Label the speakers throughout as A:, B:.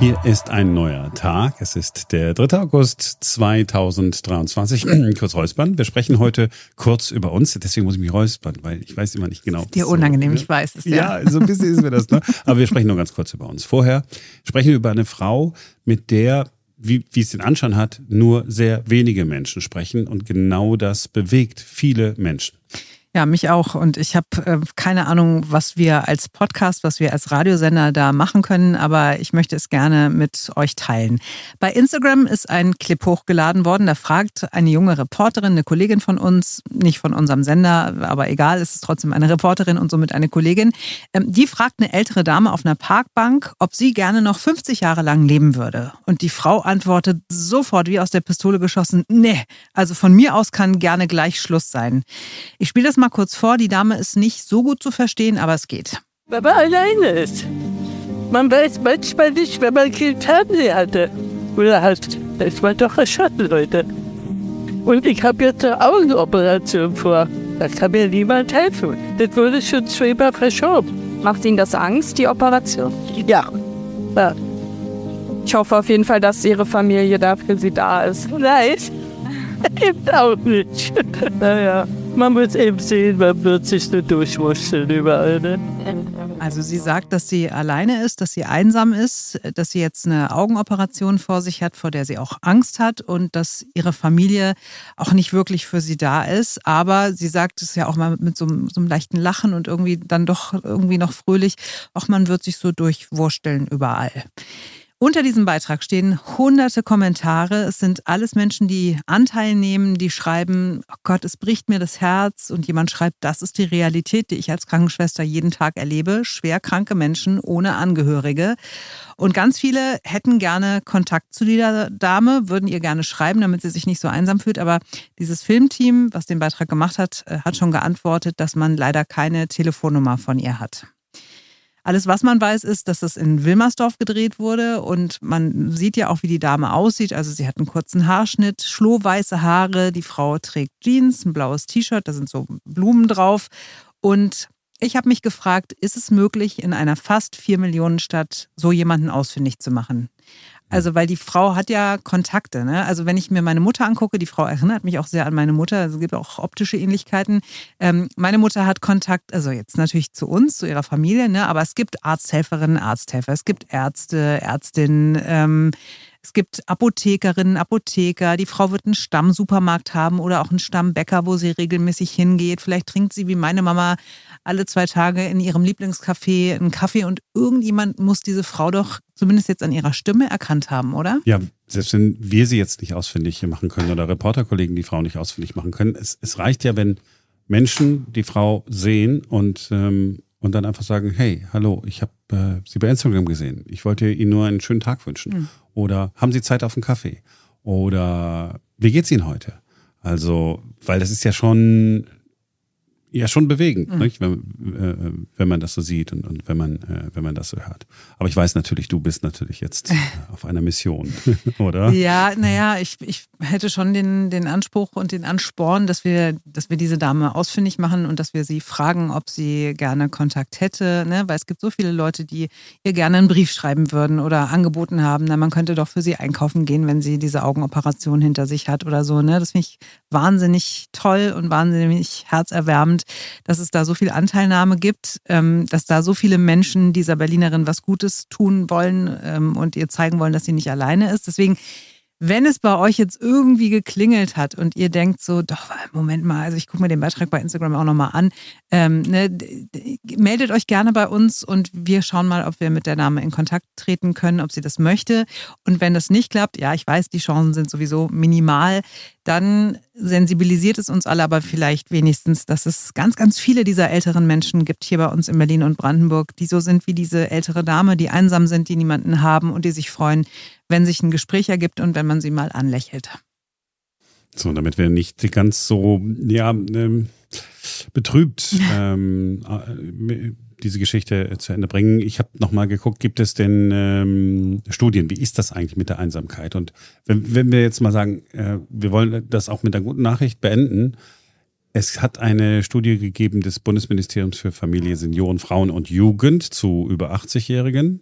A: Hier ist ein neuer Tag. Es ist der 3. August 2023. kurz räuspern. Wir sprechen heute kurz über uns. Deswegen muss ich mich räuspern, weil ich weiß immer nicht genau.
B: Ist dir unangenehm, so, ich weiß es.
A: Ja. ja, so ein bisschen ist mir das. Ne? Aber wir sprechen nur ganz kurz über uns. Vorher sprechen wir über eine Frau, mit der wie, wie es den Anschein hat, nur sehr wenige Menschen sprechen. Und genau das bewegt viele Menschen.
B: Ja, mich auch. Und ich habe äh, keine Ahnung, was wir als Podcast, was wir als Radiosender da machen können, aber ich möchte es gerne mit euch teilen. Bei Instagram ist ein Clip hochgeladen worden. Da fragt eine junge Reporterin, eine Kollegin von uns, nicht von unserem Sender, aber egal, es ist trotzdem eine Reporterin und somit eine Kollegin. Ähm, die fragt eine ältere Dame auf einer Parkbank, ob sie gerne noch 50 Jahre lang leben würde. Und die Frau antwortet sofort wie aus der Pistole geschossen, nee, also von mir aus kann gerne gleich Schluss sein. Ich spiele das mal kurz vor. Die Dame ist nicht so gut zu verstehen, aber es geht.
C: Wenn man alleine ist. Man weiß manchmal nicht, wenn man kein Fernsehen hatte. Oder hat. Da ist man doch erschossen, Leute. Und ich habe jetzt eine Augenoperation vor. Da kann mir niemand helfen. Das wurde schon zweimal verschoben.
D: Macht Ihnen das Angst, die Operation?
C: Ja. ja.
D: Ich hoffe auf jeden Fall, dass Ihre Familie da für Sie da ist.
C: Nein, eben auch nicht. naja man muss eben sehen, man wird sich nur durchwurschteln überall. Ne?
B: Also sie sagt, dass sie alleine ist, dass sie einsam ist, dass sie jetzt eine Augenoperation vor sich hat, vor der sie auch Angst hat und dass ihre Familie auch nicht wirklich für sie da ist. Aber sie sagt es ja auch mal mit so, so einem leichten Lachen und irgendwie dann doch irgendwie noch fröhlich, auch man wird sich so durchwursteln überall. Unter diesem Beitrag stehen hunderte Kommentare. Es sind alles Menschen, die Anteil nehmen, die schreiben, oh Gott, es bricht mir das Herz. Und jemand schreibt, das ist die Realität, die ich als Krankenschwester jeden Tag erlebe. Schwerkranke Menschen ohne Angehörige. Und ganz viele hätten gerne Kontakt zu dieser Dame, würden ihr gerne schreiben, damit sie sich nicht so einsam fühlt. Aber dieses Filmteam, was den Beitrag gemacht hat, äh, hat schon geantwortet, dass man leider keine Telefonnummer von ihr hat. Alles, was man weiß, ist, dass das in Wilmersdorf gedreht wurde und man sieht ja auch, wie die Dame aussieht. Also sie hat einen kurzen Haarschnitt, schlohweiße Haare, die Frau trägt Jeans, ein blaues T-Shirt, da sind so Blumen drauf und ich habe mich gefragt, ist es möglich, in einer fast vier Millionen Stadt so jemanden ausfindig zu machen? Also, weil die Frau hat ja Kontakte. Ne? Also, wenn ich mir meine Mutter angucke, die Frau erinnert mich auch sehr an meine Mutter. Also, es gibt auch optische Ähnlichkeiten. Ähm, meine Mutter hat Kontakt, also jetzt natürlich zu uns, zu ihrer Familie, ne? aber es gibt Arzthelferinnen, Arzthelfer, es gibt Ärzte, Ärztinnen. Ähm, es gibt Apothekerinnen, Apotheker. Die Frau wird einen Stammsupermarkt haben oder auch einen Stammbäcker, wo sie regelmäßig hingeht. Vielleicht trinkt sie wie meine Mama alle zwei Tage in ihrem Lieblingscafé einen Kaffee und irgendjemand muss diese Frau doch zumindest jetzt an ihrer Stimme erkannt haben, oder?
A: Ja, selbst wenn wir sie jetzt nicht ausfindig machen können oder Reporterkollegen die Frau nicht ausfindig machen können, es, es reicht ja, wenn Menschen die Frau sehen und ähm, und dann einfach sagen, hey, hallo, ich habe äh, Sie bei Instagram gesehen. Ich wollte Ihnen nur einen schönen Tag wünschen. Mhm. Oder haben Sie Zeit auf einen Kaffee? Oder wie geht's Ihnen heute? Also, weil das ist ja schon ja schon bewegend, mhm. Wenn, äh, wenn man das so sieht und, und wenn man äh, wenn man das so hört. Aber ich weiß natürlich, du bist natürlich jetzt äh, auf einer Mission, oder?
B: Ja, naja, ich, ich hätte schon den, den Anspruch und den Ansporn, dass wir, dass wir diese Dame ausfindig machen und dass wir sie fragen, ob sie gerne Kontakt hätte, ne? Weil es gibt so viele Leute, die ihr gerne einen Brief schreiben würden oder angeboten haben, na, man könnte doch für sie einkaufen gehen, wenn sie diese Augenoperation hinter sich hat oder so, ne? Das finde ich wahnsinnig toll und wahnsinnig herzerwärmend und dass es da so viel Anteilnahme gibt, ähm, dass da so viele Menschen dieser Berlinerin was Gutes tun wollen ähm, und ihr zeigen wollen, dass sie nicht alleine ist. Deswegen wenn es bei euch jetzt irgendwie geklingelt hat und ihr denkt so, doch, Moment mal, also ich gucke mir den Beitrag bei Instagram auch nochmal an, ähm, ne, meldet euch gerne bei uns und wir schauen mal, ob wir mit der Dame in Kontakt treten können, ob sie das möchte. Und wenn das nicht klappt, ja, ich weiß, die Chancen sind sowieso minimal, dann sensibilisiert es uns alle aber vielleicht wenigstens, dass es ganz, ganz viele dieser älteren Menschen gibt hier bei uns in Berlin und Brandenburg, die so sind wie diese ältere Dame, die einsam sind, die niemanden haben und die sich freuen, wenn sich ein Gespräch ergibt und wenn man sie mal anlächelt.
A: So, damit wir nicht ganz so, ja, ähm, betrübt ähm, äh, diese Geschichte zu Ende bringen. Ich habe nochmal geguckt, gibt es denn ähm, Studien? Wie ist das eigentlich mit der Einsamkeit? Und wenn, wenn wir jetzt mal sagen, äh, wir wollen das auch mit einer guten Nachricht beenden. Es hat eine Studie gegeben des Bundesministeriums für Familie, Senioren, Frauen und Jugend zu über 80-Jährigen.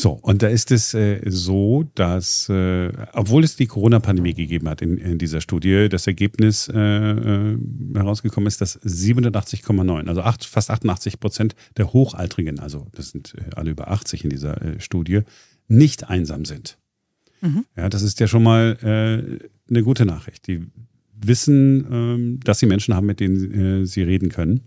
A: So, und da ist es äh, so, dass, äh, obwohl es die Corona-Pandemie gegeben hat in, in, dieser Studie, das Ergebnis äh, äh herausgekommen ist, dass 87,9, also acht, fast 88 Prozent der Hochaltrigen, also das sind äh, alle über 80 in dieser äh, Studie, nicht einsam sind. Mhm. Ja, das ist ja schon mal eine gute Nachricht. Die wissen, ähm, dass sie Menschen haben, mit denen sie reden können.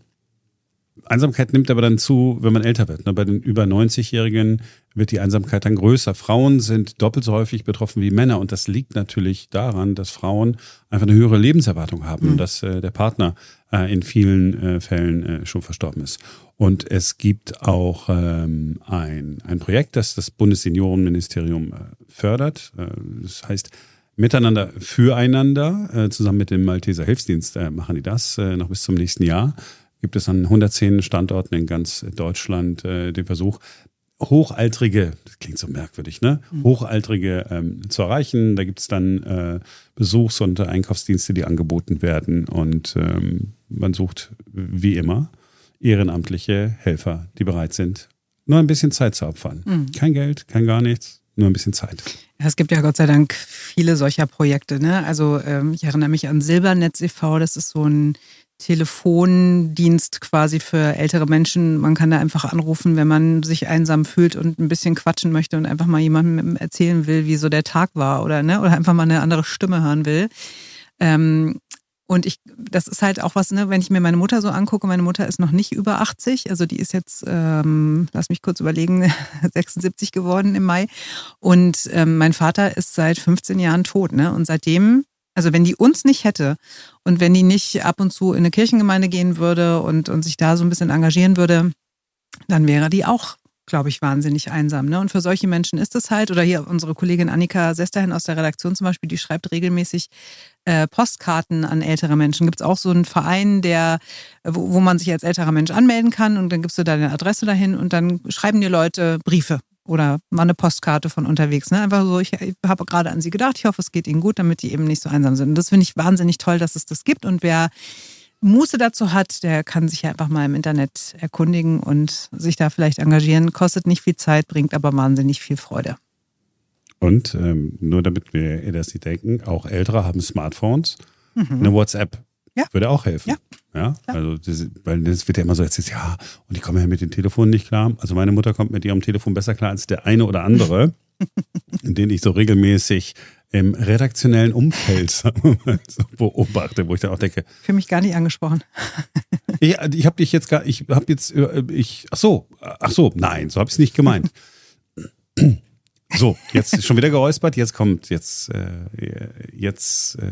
A: Einsamkeit nimmt aber dann zu, wenn man älter wird. Ne? Bei den über 90-Jährigen wird die Einsamkeit dann größer. Frauen sind doppelt so häufig betroffen wie Männer. Und das liegt natürlich daran, dass Frauen einfach eine höhere Lebenserwartung haben, mhm. dass äh, der Partner äh, in vielen äh, Fällen schon verstorben ist. Und es gibt auch ähm, ein, ein Projekt, das das Bundesseniorenministerium fördert. Das heißt, Miteinander füreinander, zusammen mit dem Malteser Hilfsdienst machen die das noch bis zum nächsten Jahr gibt es an 110 Standorten in ganz Deutschland äh, den Versuch, Hochaltrige, das klingt so merkwürdig, ne? Mhm. Hochaltrige ähm, zu erreichen. Da gibt es dann äh, Besuchs- und Einkaufsdienste, die angeboten werden. Und ähm, man sucht wie immer ehrenamtliche Helfer, die bereit sind, nur ein bisschen Zeit zu opfern. Mhm. Kein Geld, kein gar nichts, nur ein bisschen Zeit.
B: Es gibt ja Gott sei Dank viele solcher Projekte. Ne? Also ähm, ich erinnere mich an Silbernetz e.V., das ist so ein Telefondienst quasi für ältere Menschen. Man kann da einfach anrufen, wenn man sich einsam fühlt und ein bisschen quatschen möchte und einfach mal jemandem erzählen will, wie so der Tag war oder, ne, oder einfach mal eine andere Stimme hören will. Ähm, und ich, das ist halt auch was, ne, wenn ich mir meine Mutter so angucke, meine Mutter ist noch nicht über 80, also die ist jetzt, ähm, lass mich kurz überlegen, 76 geworden im Mai. Und ähm, mein Vater ist seit 15 Jahren tot, ne? Und seitdem also wenn die uns nicht hätte und wenn die nicht ab und zu in eine Kirchengemeinde gehen würde und, und sich da so ein bisschen engagieren würde, dann wäre die auch, glaube ich, wahnsinnig einsam. Ne? Und für solche Menschen ist es halt, oder hier unsere Kollegin Annika Sesterhin aus der Redaktion zum Beispiel, die schreibt regelmäßig äh, Postkarten an ältere Menschen. Gibt es auch so einen Verein, der, wo, wo man sich als älterer Mensch anmelden kann und dann gibst du deine Adresse dahin und dann schreiben dir Leute Briefe oder mal eine Postkarte von unterwegs. Ne? Einfach so, ich, ich habe gerade an Sie gedacht, ich hoffe, es geht Ihnen gut, damit die eben nicht so einsam sind. Und das finde ich wahnsinnig toll, dass es das gibt. Und wer Muße dazu hat, der kann sich ja einfach mal im Internet erkundigen und sich da vielleicht engagieren. Kostet nicht viel Zeit, bringt aber wahnsinnig viel Freude.
A: Und ähm, nur damit wir das nicht denken, auch Ältere haben Smartphones, mhm. eine WhatsApp ja. Würde auch helfen. Ja. ja? Also, das, weil das wird ja immer so jetzt, ja, und die kommen ja mit dem Telefon nicht klar. Also, meine Mutter kommt mit ihrem Telefon besser klar als der eine oder andere, den ich so regelmäßig im redaktionellen Umfeld so beobachte, wo ich dann auch denke.
B: Für mich gar nicht angesprochen.
A: ich ich habe dich jetzt gar, ich habe jetzt, äh, ich, ach so, ach so, nein, so habe ich es nicht gemeint. So, jetzt ist schon wieder geräuspert, jetzt kommt, jetzt, äh, jetzt, äh,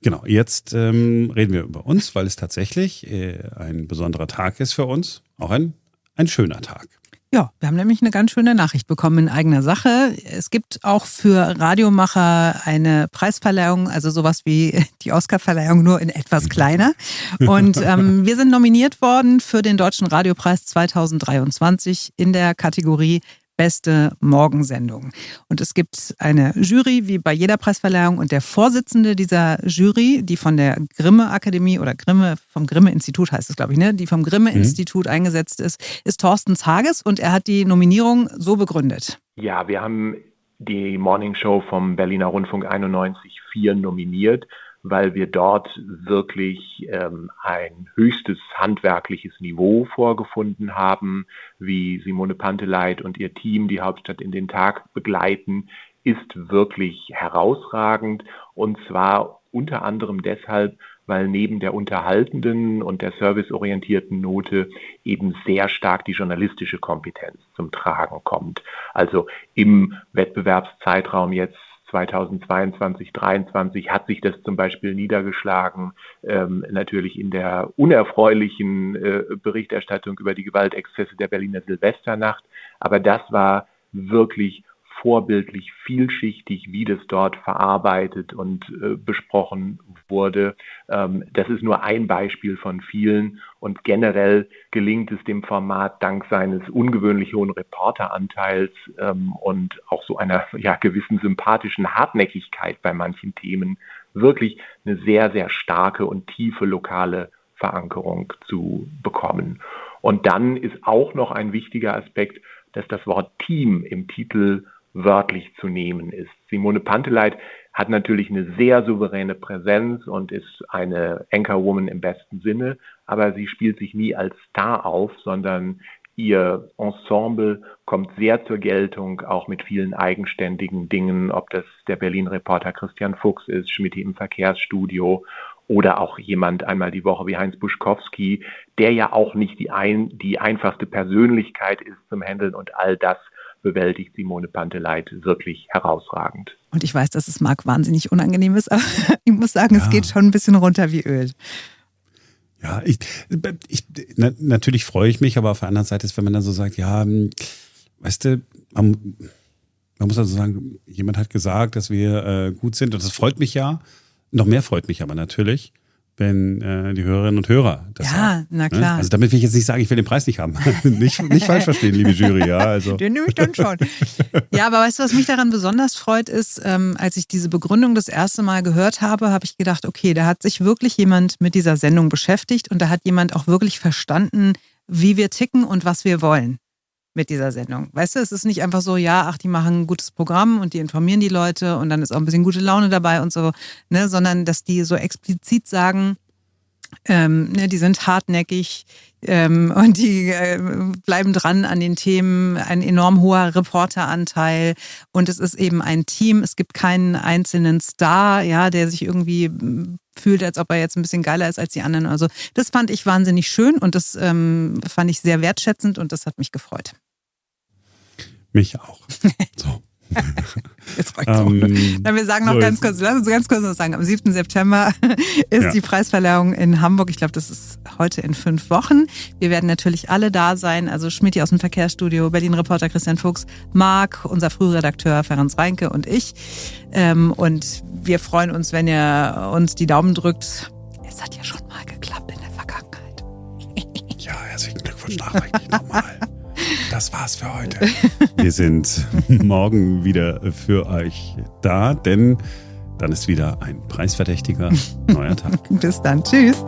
A: Genau, jetzt ähm, reden wir über uns, weil es tatsächlich äh, ein besonderer Tag ist für uns. Auch ein, ein schöner Tag.
B: Ja, wir haben nämlich eine ganz schöne Nachricht bekommen in eigener Sache. Es gibt auch für Radiomacher eine Preisverleihung, also sowas wie die Oscarverleihung, nur in etwas kleiner. Und ähm, wir sind nominiert worden für den Deutschen Radiopreis 2023 in der Kategorie beste Morgensendung. Und es gibt eine Jury, wie bei jeder Preisverleihung, und der Vorsitzende dieser Jury, die von der Grimme Akademie oder Grimme, vom Grimme Institut heißt es, glaube ich, ne, die vom Grimme mhm. Institut mhm. eingesetzt ist, ist Thorsten Zages und er hat die Nominierung so begründet.
E: Ja, wir haben die Morning Show vom Berliner Rundfunk 91.4 nominiert weil wir dort wirklich ähm, ein höchstes handwerkliches Niveau vorgefunden haben, wie Simone Panteleit und ihr Team die Hauptstadt in den Tag begleiten, ist wirklich herausragend und zwar unter anderem deshalb, weil neben der unterhaltenden und der serviceorientierten Note eben sehr stark die journalistische Kompetenz zum Tragen kommt. Also im Wettbewerbszeitraum jetzt 2022, 2023 hat sich das zum Beispiel niedergeschlagen, ähm, natürlich in der unerfreulichen äh, Berichterstattung über die Gewaltexzesse der Berliner Silvesternacht. Aber das war wirklich vorbildlich vielschichtig, wie das dort verarbeitet und äh, besprochen wurde. Ähm, das ist nur ein Beispiel von vielen und generell gelingt es dem Format dank seines ungewöhnlich hohen Reporteranteils ähm, und auch so einer ja, gewissen sympathischen Hartnäckigkeit bei manchen Themen wirklich eine sehr, sehr starke und tiefe lokale Verankerung zu bekommen. Und dann ist auch noch ein wichtiger Aspekt, dass das Wort Team im Titel wörtlich zu nehmen ist. Simone Panteleit hat natürlich eine sehr souveräne Präsenz und ist eine Anchorwoman im besten Sinne, aber sie spielt sich nie als Star auf, sondern ihr Ensemble kommt sehr zur Geltung, auch mit vielen eigenständigen Dingen, ob das der Berlin-Reporter Christian Fuchs ist, Schmidt im Verkehrsstudio oder auch jemand einmal die Woche wie Heinz Buschkowski, der ja auch nicht die, ein, die einfachste Persönlichkeit ist zum Handeln und all das bewältigt Simone Panteleit wirklich herausragend.
B: Und ich weiß, dass es Marc wahnsinnig unangenehm ist, aber ich muss sagen, ja. es geht schon ein bisschen runter wie Öl.
A: Ja, ich, ich na, natürlich freue ich mich, aber auf der anderen Seite ist, wenn man dann so sagt, ja, hm, weißt du, man, man muss also sagen, jemand hat gesagt, dass wir äh, gut sind und das freut mich ja. Noch mehr freut mich aber natürlich, wenn äh, die Hörerinnen und Hörer das
B: Ja,
A: sagen,
B: na
A: ne?
B: klar.
A: Also damit will ich jetzt nicht sagen, ich will den Preis nicht haben. nicht, nicht falsch verstehen, liebe Jury, ja. Also.
B: Den nehme ich dann schon. Ja, aber weißt du, was mich daran besonders freut, ist, ähm, als ich diese Begründung das erste Mal gehört habe, habe ich gedacht, okay, da hat sich wirklich jemand mit dieser Sendung beschäftigt und da hat jemand auch wirklich verstanden, wie wir ticken und was wir wollen mit dieser Sendung. Weißt du, es ist nicht einfach so, ja, ach, die machen ein gutes Programm und die informieren die Leute und dann ist auch ein bisschen gute Laune dabei und so, ne, sondern dass die so explizit sagen, ähm, ne, die sind hartnäckig ähm, und die äh, bleiben dran an den Themen, ein enorm hoher Reporteranteil und es ist eben ein Team, es gibt keinen einzelnen Star, ja, der sich irgendwie fühlt, als ob er jetzt ein bisschen geiler ist als die anderen. Also das fand ich wahnsinnig schön und das ähm, fand ich sehr wertschätzend und das hat mich gefreut.
A: Mich auch. So.
B: Jetzt reicht's ähm, Dann wir sagen noch so ganz kurz, lass uns ganz kurz noch sagen, am 7. September ist ja. die Preisverleihung in Hamburg. Ich glaube, das ist heute in fünf Wochen. Wir werden natürlich alle da sein. Also Schmidt aus dem Verkehrsstudio, Berlin-Reporter Christian Fuchs, Marc, unser Frühredakteur Ferenc Reinke und ich. Ähm, und wir freuen uns, wenn ihr uns die Daumen drückt. Es hat ja schon mal geklappt in der Vergangenheit.
A: Ja, herzlichen Glückwunsch nachträglich nochmal. Das war's für heute. Wir sind morgen wieder für euch da, denn dann ist wieder ein preisverdächtiger neuer Tag.
B: Bis dann. Tschüss.